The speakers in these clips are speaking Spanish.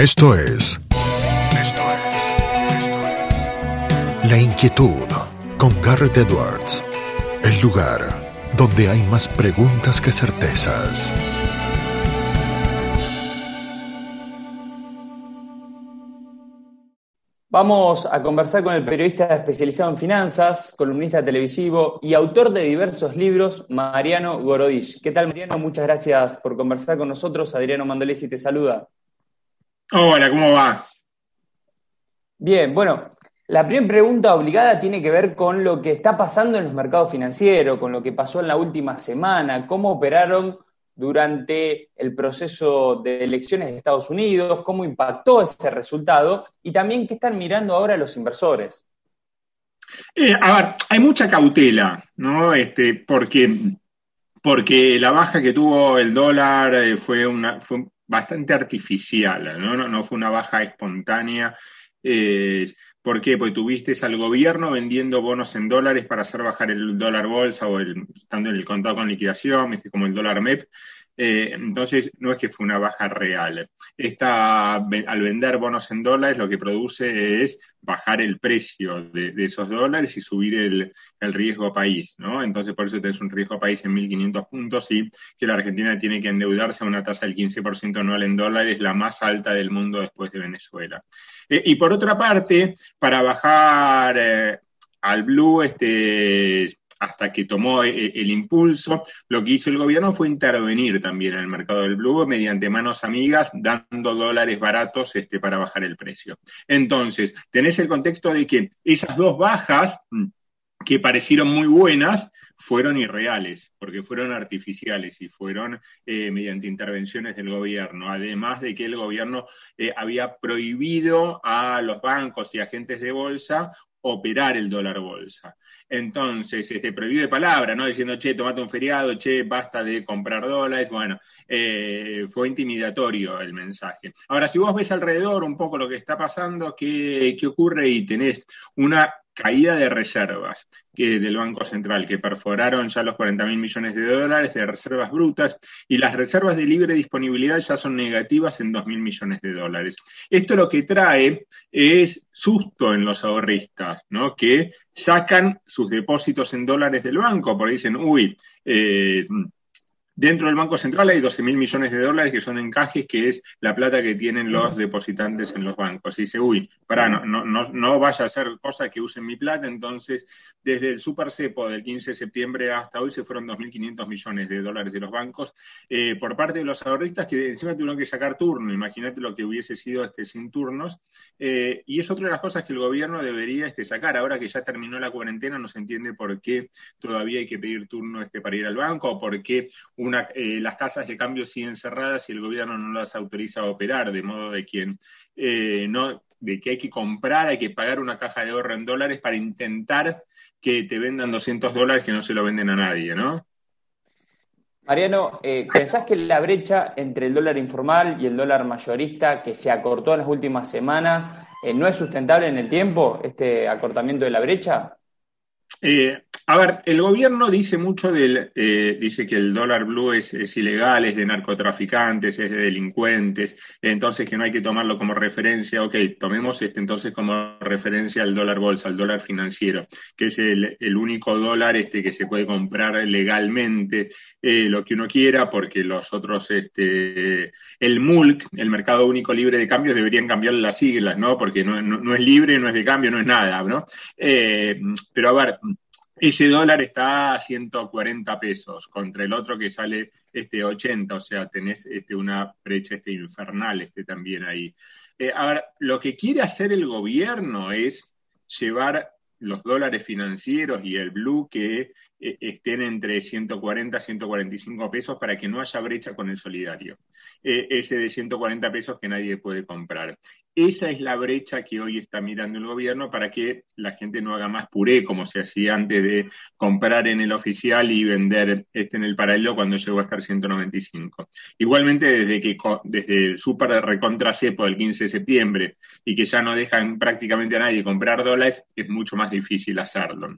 Esto es. Esto es. Esto es. La inquietud con Garrett Edwards. El lugar donde hay más preguntas que certezas. Vamos a conversar con el periodista especializado en finanzas, columnista televisivo y autor de diversos libros, Mariano Gorodich. ¿Qué tal, Mariano? Muchas gracias por conversar con nosotros. Adriano Mandolesi te saluda. Hola, ¿cómo va? Bien, bueno, la primera pregunta obligada tiene que ver con lo que está pasando en los mercados financieros, con lo que pasó en la última semana, cómo operaron durante el proceso de elecciones de Estados Unidos, cómo impactó ese resultado y también qué están mirando ahora los inversores. Eh, a ver, hay mucha cautela, ¿no? Este, porque, porque la baja que tuvo el dólar eh, fue, una, fue bastante artificial, ¿no? No, no fue una baja espontánea. ¿Por qué? Porque tuviste al gobierno vendiendo bonos en dólares para hacer bajar el dólar bolsa o el, estando en el contado con liquidación, como el dólar MEP. Eh, entonces, no es que fue una baja real. Esta, al vender bonos en dólares, lo que produce es bajar el precio de, esos dólares y subir el, riesgo país, ¿no? Entonces, por eso tenés un riesgo país en 1.500 puntos y que la Argentina tiene que endeudarse a una tasa del 15% anual en dólares, la más alta del mundo después de Venezuela. Eh, y por otra parte, para bajar eh, al blue, este, hasta que tomó eh, el, impulso, lo que hizo el gobierno fue intervenir también en el mercado del blue mediante manos amigas, dando dólares baratos este, para bajar el precio. Entonces, tenés el contexto de que esas dos bajas mm, que parecieron muy buenas, fueron irreales, porque fueron artificiales y fueron eh, mediante intervenciones del gobierno, además de que el gobierno eh, había prohibido a los bancos y agentes de bolsa operar el dólar bolsa. Entonces, este, prohibido de palabra, ¿no? Diciendo, che, tomate un feriado, che, basta de comprar dólares. Bueno, eh, fue intimidatorio el mensaje. Ahora, si vos ves alrededor un poco lo que está pasando, ¿qué, qué ocurre? Y tenés una caída de reservas del Banco Central, que perforaron ya los 40 mil millones de dólares de reservas brutas y las reservas de libre disponibilidad ya son negativas en 2 mil millones de dólares. Esto lo que trae es susto en los ahorristas, ¿no? que sacan sus depósitos en dólares del banco, porque dicen, uy, eh, Dentro del Banco Central hay 12 mil millones de dólares que son encajes, que es la plata que tienen los depositantes en los bancos. Y dice, uy, para, no, no, no, vaya a hacer cosas que usen mi plata. Entonces, desde el super cepo del 15 de septiembre hasta hoy se fueron 2.500 millones de dólares de los bancos eh, por parte de los ahorristas que encima tuvieron que sacar turno. Imagínate lo que hubiese sido este sin turnos. Eh, y es otra de las cosas que el gobierno debería este, sacar. Ahora que ya terminó la cuarentena, no se entiende por qué todavía hay que pedir turno este, para ir al banco o por qué un eh, las casas de cambio siguen cerradas y el gobierno no las autoriza a operar, de modo de quien eh, no, de que hay que comprar, hay que pagar una caja de ahorro en dólares para intentar que te vendan 200 dólares que no se lo venden a nadie, ¿no? Mariano, eh, ¿pensás que la brecha entre el dólar informal y el dólar mayorista que se acortó en las últimas semanas no es sustentable en el tiempo, este acortamiento de la brecha? Eh, a ver, el gobierno dice mucho del, eh, dice que el dólar blue es, ilegal, es de narcotraficantes, es de delincuentes, entonces que no hay que tomarlo como referencia. Ok, tomemos este entonces como referencia al dólar bolsa, al dólar financiero, que es el, único dólar este que se puede comprar legalmente eh, lo que uno quiera, porque los otros, este, el MULC, el Mercado Único Libre de Cambios, deberían cambiar las siglas, ¿no? Porque no, es libre, no es de cambio, no es nada, ¿no? Eh, pero a ver ese dólar está a 140 pesos contra el otro que sale este 80, o sea, tenés este, una brecha este infernal este también ahí. Eh, ahora, lo que quiere hacer el gobierno es llevar los dólares financieros y el blue que eh, estén entre 140 y 145 pesos para que no haya brecha con el solidario. Eh, ese de 140 pesos que nadie puede comprar. Esa es la brecha que hoy está mirando el gobierno para que la gente no haga más puré como se hacía antes de comprar en el oficial y vender este en el paralelo cuando llegó a estar 195. Igualmente desde que desde el super recontra cepo del 15 de septiembre y que ya no dejan prácticamente a nadie comprar dólares, es mucho más difícil hacerlo.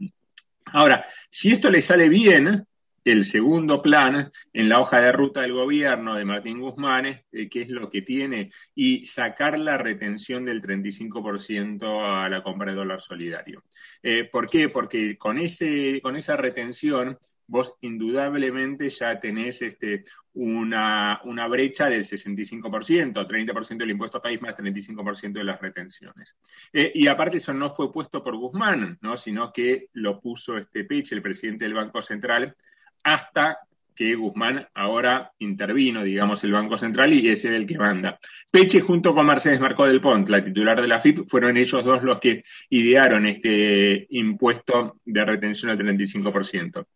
Ahora, si esto le sale bien, el segundo plan en la hoja de ruta del gobierno de Martín Guzmán, eh, que es lo que tiene, y sacar la retención del 35% a la compra de dólar solidario. Eh, ¿Por qué? Porque con, ese, con esa retención vos indudablemente ya tenés este, una, brecha del 65%, 30% del impuesto país más 35% de las retenciones. Eh, y aparte eso no fue puesto por Guzmán, ¿no? sino que lo puso este Peche, el presidente del Banco Central, hasta que Guzmán ahora intervino, digamos, el Banco Central y ese es el que manda. Peche junto con Mercedes Marcó del Pont, la titular de la FIP, fueron ellos dos los que idearon este impuesto de retención al 35%.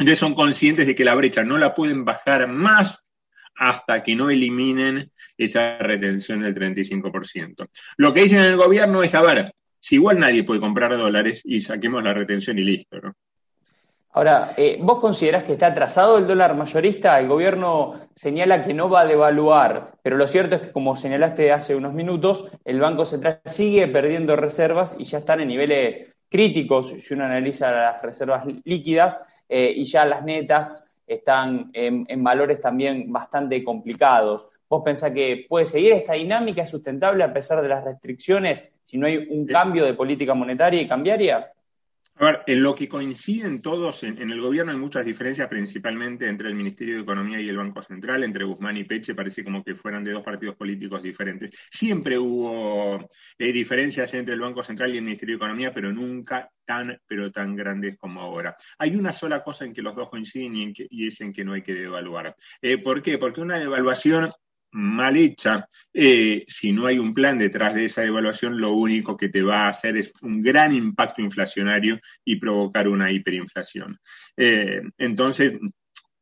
Entonces son conscientes de que la brecha no la pueden bajar más hasta que no eliminen esa retención del 35%. Lo que dicen en el gobierno es, a ver, si igual nadie puede comprar dólares y saquemos la retención y listo, ¿no? Ahora, eh, ¿vos considerás que está atrasado el dólar mayorista? El gobierno señala que no va a devaluar, pero lo cierto es que, como señalaste hace unos minutos, el Banco Central sigue perdiendo reservas y ya están en niveles críticos si uno analiza las reservas líquidas eh, y ya las netas están en, valores también bastante complicados. ¿Vos pensás que puede seguir esta dinámica? ¿Es sustentable a pesar de las restricciones si no hay un cambio de política monetaria y cambiaria? A ver, en lo que coinciden todos, en, el gobierno hay muchas diferencias, principalmente entre el Ministerio de Economía y el Banco Central, entre Guzmán y Peche, parece como que fueran de dos partidos políticos diferentes. Siempre hubo eh, diferencias entre el Banco Central y el Ministerio de Economía, pero nunca tan, pero tan grandes como ahora. Hay una sola cosa en que los dos coinciden y, es en que no hay que devaluar. Eh, ¿Por qué? Porque una devaluación mal hecha, eh, si no hay un plan detrás de esa devaluación, lo único que te va a hacer es un gran impacto inflacionario y provocar una hiperinflación. Eh, entonces,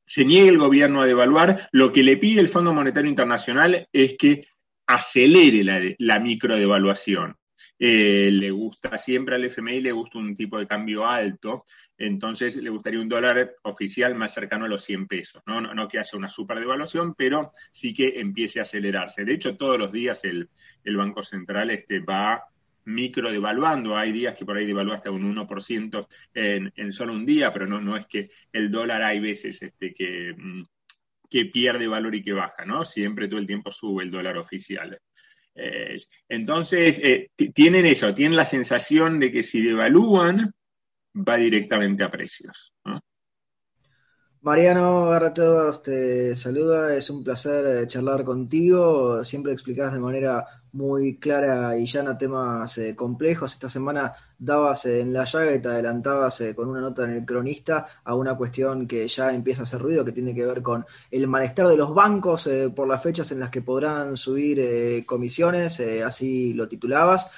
se niega el gobierno a devaluar. Lo que le pide el Fondo Monetario Internacional es que acelere la, la microdevaluación. Eh, le gusta siempre al FMI, le gusta un tipo de cambio alto, entonces le gustaría un dólar oficial más cercano a los 100 pesos, no, no, que haya una super devaluación, pero sí que empiece a acelerarse. De hecho, todos los días el, Banco Central este, va micro devaluando. Hay días que por ahí devalúa hasta un 1% en, en solo un día, pero no, no es que el dólar hay veces este, que, mm, que pierde valor y que baja, ¿no? Siempre todo el tiempo sube el dólar oficial entonces, eh, tienen eso, tienen la sensación de que si devalúan, va directamente a precios. Mariano Garrett te saluda, es un placer eh, charlar contigo, siempre explicás de manera muy clara y llana temas eh, complejos. Esta semana dabas en la llaga y te adelantabas eh, con una nota en el cronista a una cuestión que ya empieza a hacer ruido, que tiene que ver con el malestar de los bancos por las fechas en las que podrán subir comisiones, así lo titulabas,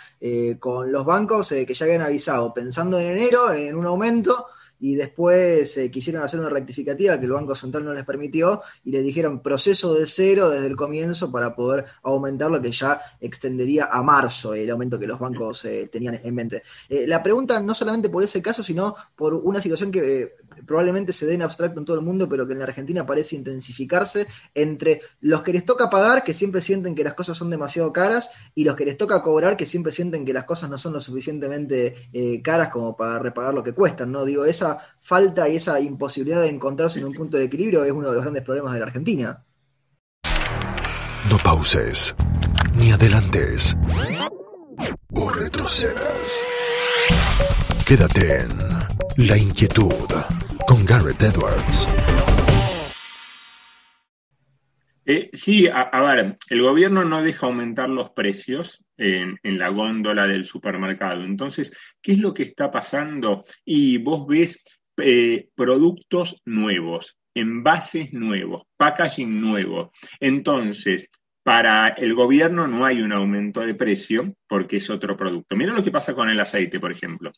con los bancos que ya habían avisado, pensando en enero en un aumento y después eh, quisieron hacer una rectificativa que el Banco Central no les permitió y le dijeron proceso de cero desde el comienzo para poder aumentar lo que ya extendería a marzo el aumento que los bancos eh, tenían en mente. Eh, la pregunta no solamente por ese caso, sino por una situación que probablemente se dé en abstracto en todo el mundo, pero que en la Argentina parece intensificarse entre los que les toca pagar, que siempre sienten que las cosas son demasiado caras, y los que les toca cobrar, que siempre sienten que las cosas no son lo suficientemente eh, caras como para repagar lo que cuestan, ¿no? Digo, esa falta y esa imposibilidad de encontrarse en un punto de equilibrio es uno de los grandes problemas de la Argentina. No pauses, ni adelantes, o retrocedas. Quédate en La Inquietud con Garrett Edwards. Eh, sí, a, ver, el gobierno no deja aumentar los precios en, la góndola del supermercado. Entonces, ¿qué es lo que está pasando? Y vos ves eh, productos nuevos, envases nuevos, packaging nuevo. Entonces, para el gobierno no hay un aumento de precio porque es otro producto. Mira lo que pasa con el aceite, por ejemplo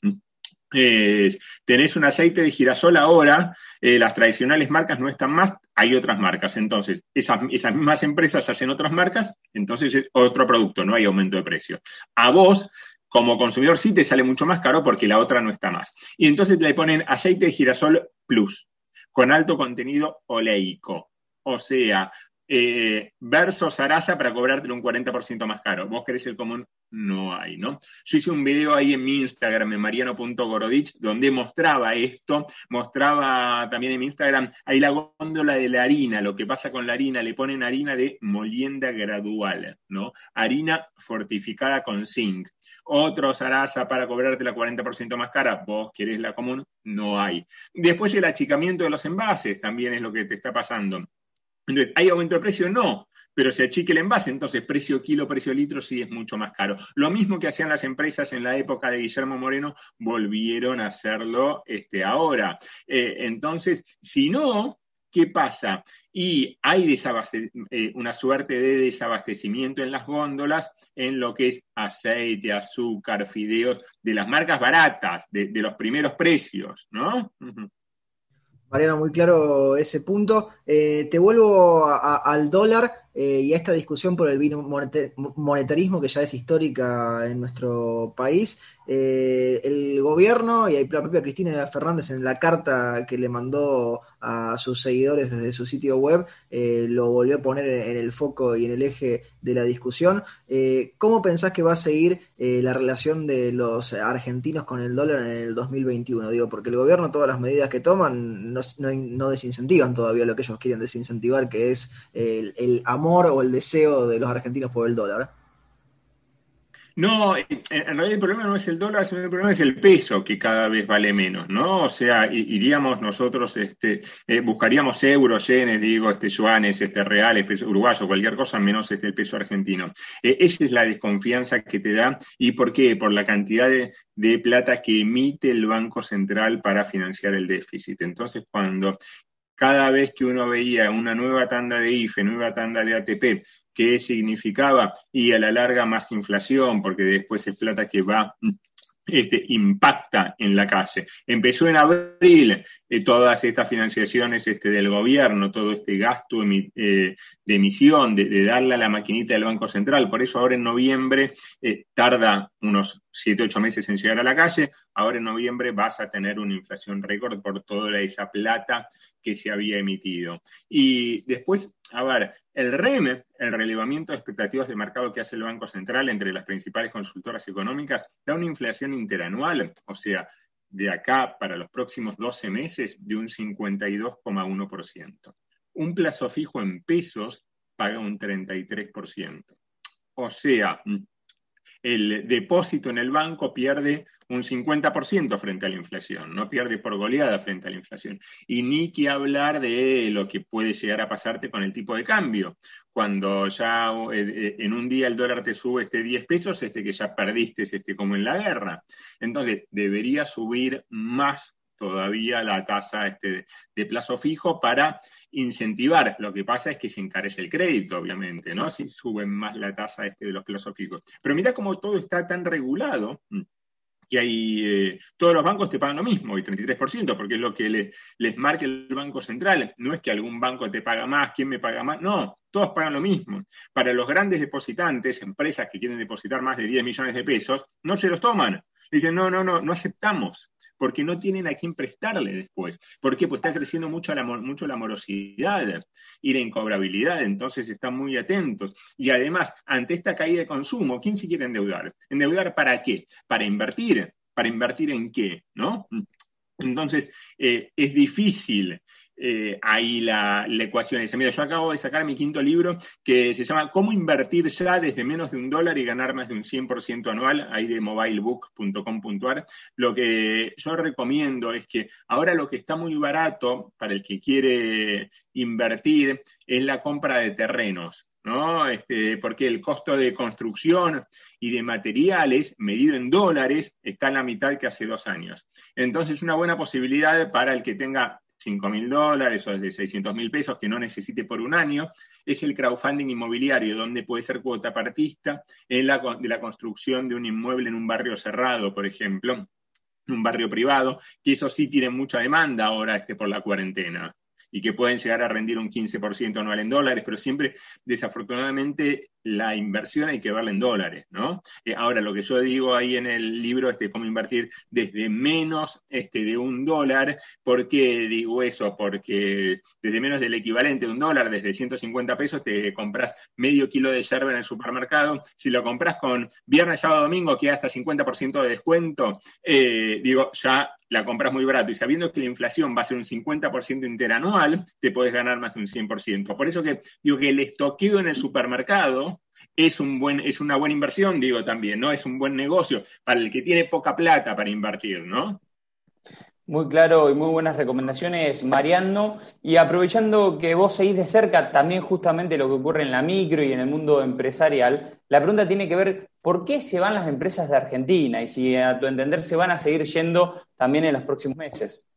tenés un aceite de girasol ahora, eh, las tradicionales marcas no están más, hay otras marcas. Entonces, esas, mismas empresas hacen otras marcas, entonces es otro producto, no hay aumento de precio. A vos, como consumidor, sí te sale mucho más caro porque la otra no está más. Y entonces le ponen aceite de girasol plus, con alto contenido oleico. O sea, eh, versus Sarasa para cobrártelo un 40% más caro. Vos querés el común, no hay, ¿no? Yo hice un video ahí en mi Instagram, en mariano.gorodich, donde mostraba esto, mostraba también en mi Instagram, ahí la góndola de la harina, lo que pasa con la harina, le ponen harina de molienda gradual, ¿no? Harina fortificada con zinc. Otro Sarasa para cobrarte la 40% más cara, vos querés la común, no hay. Después el achicamiento de los envases también es lo que te está pasando. Entonces, ¿hay aumento de precio? No. Pero si achique el envase, entonces precio kilo, precio litro sí es mucho más caro. Lo mismo que hacían las empresas en la época de Guillermo Moreno, volvieron a hacerlo este, ahora. Eh, entonces, si no, ¿qué pasa? Y hay eh, una suerte de desabastecimiento en las góndolas en lo que es aceite, azúcar, fideos, de las marcas baratas, de, los primeros precios, ¿no? Mariano, muy claro ese punto. Eh, te vuelvo al dólar eh, y a esta discusión por el monetarismo que ya es histórica en nuestro país. Eh, el gobierno y la propia Cristina Fernández en la carta que le mandó a sus seguidores desde su sitio web lo volvió a poner en, el foco y en el eje de la discusión. ¿Cómo pensás que va a seguir la relación de los argentinos con el dólar en el 2021? Digo, porque el gobierno, todas las medidas que toman, no, desincentivan todavía lo que ellos quieren desincentivar, que es el amor o el deseo de los argentinos por el dólar? No, en realidad el problema no es el dólar, sino el problema es el peso que cada vez vale menos, ¿no? O sea, iríamos nosotros, este, eh, buscaríamos euros, yenes, digo, este, este, reales, peso uruguayo, cualquier cosa menos este, el peso argentino. Eh, esa es la desconfianza que te da. ¿Y por qué? Por la cantidad de plata que emite el Banco Central para financiar el déficit. Entonces, cuando cada vez que uno veía una nueva tanda de IFE, nueva tanda de ATP, ¿qué significaba? Y a la larga más inflación, porque después es plata que va este, impacta en la calle. Empezó en abril eh, todas estas financiaciones este, del gobierno, todo este gasto eh, de emisión, de, darle a la maquinita del Banco Central. Por eso ahora en noviembre eh, tarda unos 7, 8 meses en llegar a la calle. Ahora en noviembre vas a tener una inflación récord por toda esa plata que se había emitido. Y después, a ver, el REM, el relevamiento de expectativas de mercado que hace el Banco Central entre las principales consultoras económicas, da una inflación interanual, o sea, de acá para los próximos 12 meses de un 52,1%. Un plazo fijo en pesos paga un 33%. O sea, el depósito en el banco pierde un 50% frente a la inflación, no pierde por goleada frente a la inflación. Y ni que hablar de lo que puede llegar a pasarte con el tipo de cambio. Cuando ya eh, eh, en un día el dólar te sube este 10 pesos, este que ya perdiste, este como en la guerra. Entonces, debería subir más todavía la tasa este de plazo fijo para incentivar. Lo que pasa es que se encarece el crédito, obviamente, ¿no? Si suben más la tasa este de los plazos fijos. Pero mira cómo todo está tan regulado que hay, eh, todos los bancos te pagan lo mismo, y 33%, porque es lo que les marca el Banco Central. No es que algún banco te paga más, quién me paga más, no, todos pagan lo mismo. Para los grandes depositantes, empresas que quieren depositar más de 10 millones de pesos, no se los toman. Dicen, no, no, no, no aceptamos porque no tienen a quién prestarle después. ¿Por qué? Pues está creciendo mucho la, mucho la morosidad y la incobrabilidad, entonces están muy atentos. Y además, ante esta caída de consumo, ¿quién se quiere endeudar? ¿Endeudar para qué? Para invertir. ¿Para invertir en qué? ¿No? Entonces, eh, es difícil eh, ahí la, ecuación Mira, yo acabo de sacar mi quinto libro que se llama Cómo invertir ya desde menos de un dólar y ganar más de un 100% anual, ahí de mobilebook.com.ar. Lo que yo recomiendo es que ahora lo que está muy barato para el que quiere invertir es la compra de terrenos. ¿no? Este, porque el costo de construcción y de materiales medido en dólares está en la mitad que hace dos años. Entonces, una buena posibilidad para el que tenga 5 mil dólares o desde 600 mil pesos que no necesite por un año, es el crowdfunding inmobiliario, donde puede ser cuota partista en la, de la construcción de un inmueble en un barrio cerrado, por ejemplo, un barrio privado, que eso sí tiene mucha demanda ahora este, por la cuarentena. Y que pueden llegar a rendir un 15% anual en dólares, pero siempre, desafortunadamente, la inversión hay que verla en dólares, ¿no? Eh, ahora, lo que yo digo ahí en el libro, este, cómo invertir desde menos este, de un dólar, ¿por qué digo eso? Porque desde menos del equivalente de un dólar, desde 150 pesos, te compras medio kilo de yerba en el supermercado. Si lo compras con viernes, sábado, domingo, que hasta 50% de descuento, eh, digo, ya la compras muy barato y sabiendo que la inflación va a ser un 50% interanual, te puedes ganar más de un 100%. Por eso que digo que el estoqueo en el supermercado es, un buen, es una buena inversión, digo también, ¿no? Es un buen negocio para el que tiene poca plata para invertir, ¿no? Muy claro y muy buenas recomendaciones, Mariano. Y aprovechando que vos seguís de cerca también justamente lo que ocurre en la micro y en el mundo empresarial, la pregunta tiene que ver por qué se van las empresas de Argentina y si a tu entender se van a seguir yendo también en los próximos meses.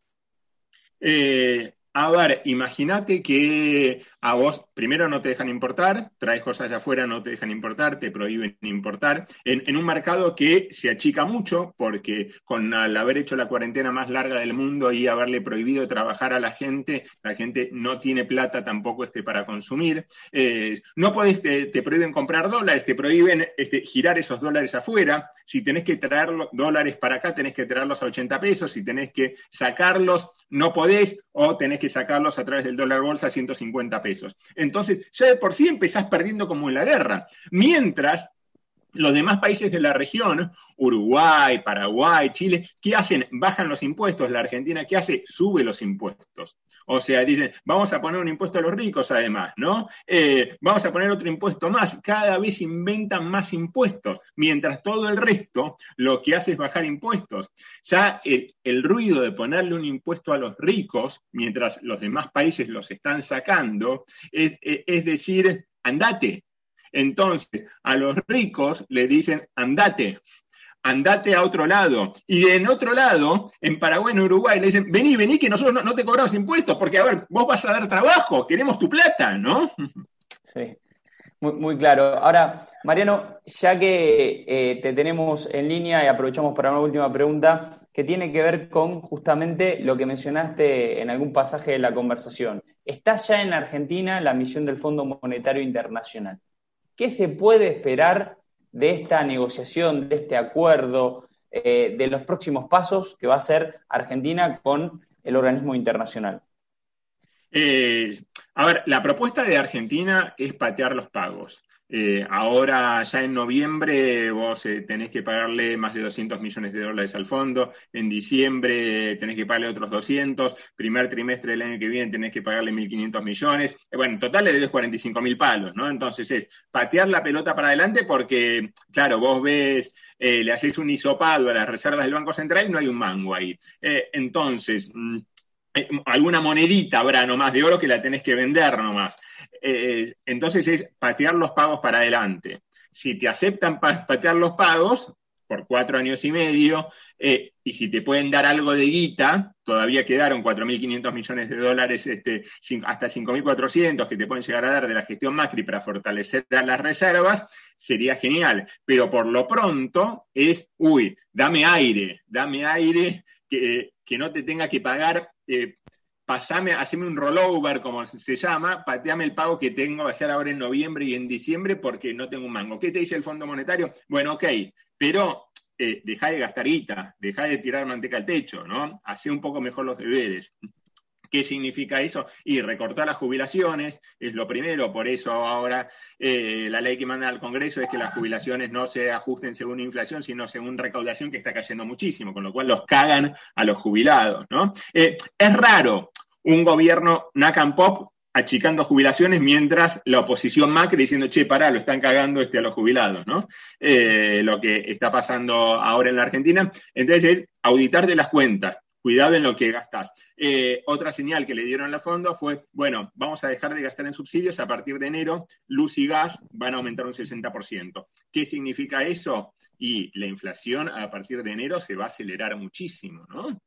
Eh, a ver, imagínate que a vos primero no te dejan importar, traes cosas de afuera, no te dejan importar, te prohíben importar, en, un mercado que se achica mucho, porque con al haber hecho la cuarentena más larga del mundo y haberle prohibido trabajar a la gente, la gente no tiene plata tampoco este, para consumir. Eh, no podés, te, prohíben comprar dólares, te prohíben este, girar esos dólares afuera. Si tenés que traer dólares para acá, tenés que traerlos a 80 pesos, si tenés que sacarlos, no podés, o tenés que sacarlos a través del dólar bolsa a 150 pesos. Entonces, ya de por sí empezás perdiendo como en la guerra. Mientras los demás países de la región, Uruguay, Paraguay, Chile, ¿qué hacen? Bajan los impuestos. La Argentina, ¿qué hace? Sube los impuestos. O sea, dicen, vamos a poner un impuesto a los ricos además, ¿no? Eh, vamos a poner otro impuesto más. Cada vez inventan más impuestos, mientras todo el resto lo que hace es bajar impuestos. Ya el, ruido de ponerle un impuesto a los ricos, mientras los demás países los están sacando, es decir, andate, entonces, a los ricos le dicen, andate, andate a otro lado. Y en otro lado, en Paraguay, en Uruguay, le dicen, vení, vení, que nosotros no, te cobramos impuestos, porque, a ver, vos vas a dar trabajo, queremos tu plata, ¿no? Sí. Muy, claro. Ahora, Mariano, ya que eh, te tenemos en línea y aprovechamos para una última pregunta que tiene que ver con justamente lo que mencionaste en algún pasaje de la conversación. Está ya en Argentina la misión del Fondo Monetario Internacional. ¿Qué se puede esperar de esta negociación, de este acuerdo, eh, de los próximos pasos que va a hacer Argentina con el organismo internacional? Eh, a ver, la propuesta de Argentina es patear los pagos. Eh, ahora, ya en noviembre, vos eh, tenés que pagarle más de 200 millones de dólares al fondo. En diciembre tenés que pagarle otros 200. Primer trimestre del año que viene tenés que pagarle 1.500 millones. Eh, bueno, en total le debes 45 mil palos, ¿no? Entonces es patear la pelota para adelante porque, claro, vos ves, le haces un hisopado a las reservas del Banco Central y no hay un mango ahí. entonces. Mm, alguna monedita habrá nomás de oro que la tenés que vender nomás. Eh, entonces es patear los pagos para adelante. Si te aceptan patear los pagos por cuatro años y medio, eh, y si te pueden dar algo de guita, todavía quedaron 4.500 millones de dólares, este, hasta 5.400 que te pueden llegar a dar de la gestión Macri para fortalecer las reservas, sería genial. Pero por lo pronto es, uy, dame aire, dame aire, que, que no te tenga que pagar eh, pasame, haceme un rollover, como se llama, pateame el pago que tengo a hacer ahora en noviembre y en diciembre porque no tengo un mango. ¿Qué te dice el Fondo Monetario? Bueno, ok, pero eh, deja de gastar guita, deja de tirar manteca al techo, ¿no? Hace un poco mejor los deberes. ¿Qué significa eso? Y recortar las jubilaciones es lo primero, por eso ahora eh, la ley que manda al Congreso es que las jubilaciones no se ajusten según inflación, sino según recaudación que está cayendo muchísimo, con lo cual los cagan a los jubilados. Eh, es raro un gobierno NACAM Pop achicando jubilaciones mientras la oposición Macri diciendo, che, pará, lo están cagando este, a los jubilados, ¿no? Eh, lo que está pasando ahora en la Argentina. Entonces, auditar de las cuentas, cuidado en lo que gastas. Eh, otra señal que le dieron al fondo fue, bueno, vamos a dejar de gastar en subsidios, a partir de enero luz y gas van a aumentar un 60%. ¿Qué significa eso? Y la inflación a partir de enero se va a acelerar muchísimo, ¿no?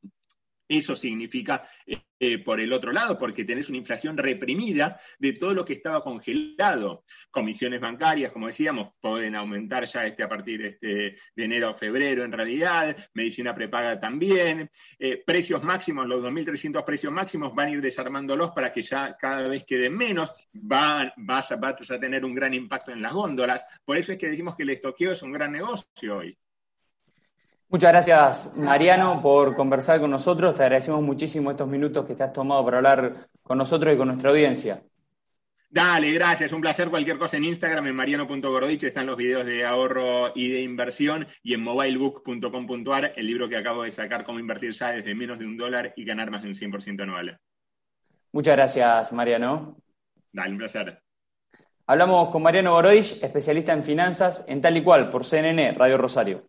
Eso significa, eh, por el otro lado, porque tenés una inflación reprimida de todo lo que estaba congelado. Comisiones bancarias, como decíamos, pueden aumentar ya este, a partir este, de enero a febrero en realidad, medicina prepaga también, eh, precios máximos, los 2.300 precios máximos van a ir desarmándolos para que ya cada vez queden menos, van, vas, vas a tener un gran impacto en las góndolas. Por eso es que decimos que el estoqueo es un gran negocio hoy. Muchas gracias, Mariano, por conversar con nosotros. Te agradecemos muchísimo estos minutos que te has tomado para hablar con nosotros y con nuestra audiencia. Dale, gracias, un placer. Cualquier cosa en Instagram, en mariano.gordich, están los videos de ahorro y de inversión, y en mobilebook.com.ar, el libro que acabo de sacar, Cómo invertir ya desde menos de un dólar y ganar más de un 100% anual. Muchas gracias, Mariano. Dale, un placer. Hablamos con Mariano Gorodich, especialista en finanzas, en tal y cual, por CNN, Radio Rosario.